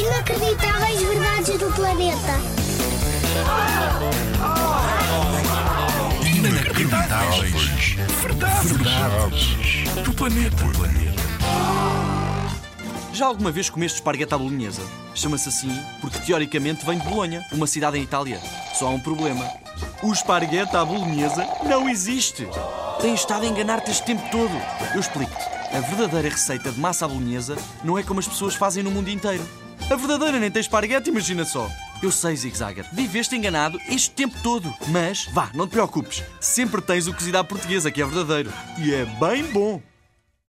Inacreditáveis verdades do planeta. Inacreditáveis. Verdades. Verdades. Do planeta. Já alguma vez comeste esparguete à bolonhesa? Chama-se assim porque teoricamente vem de Bolonha, uma cidade em Itália. Só há um problema. O esparguete à bolonhesa não existe. Tens estado a enganar-te este tempo todo. Eu explico-te. A verdadeira receita de massa à bolonhesa não é como as pessoas fazem no mundo inteiro. A verdadeira nem tem esparguete, imagina só. Eu sei, Zig Zagger, viveste enganado este tempo todo. Mas, vá, não te preocupes. Sempre tens o cozido à portuguesa, que é verdadeiro. E é bem bom.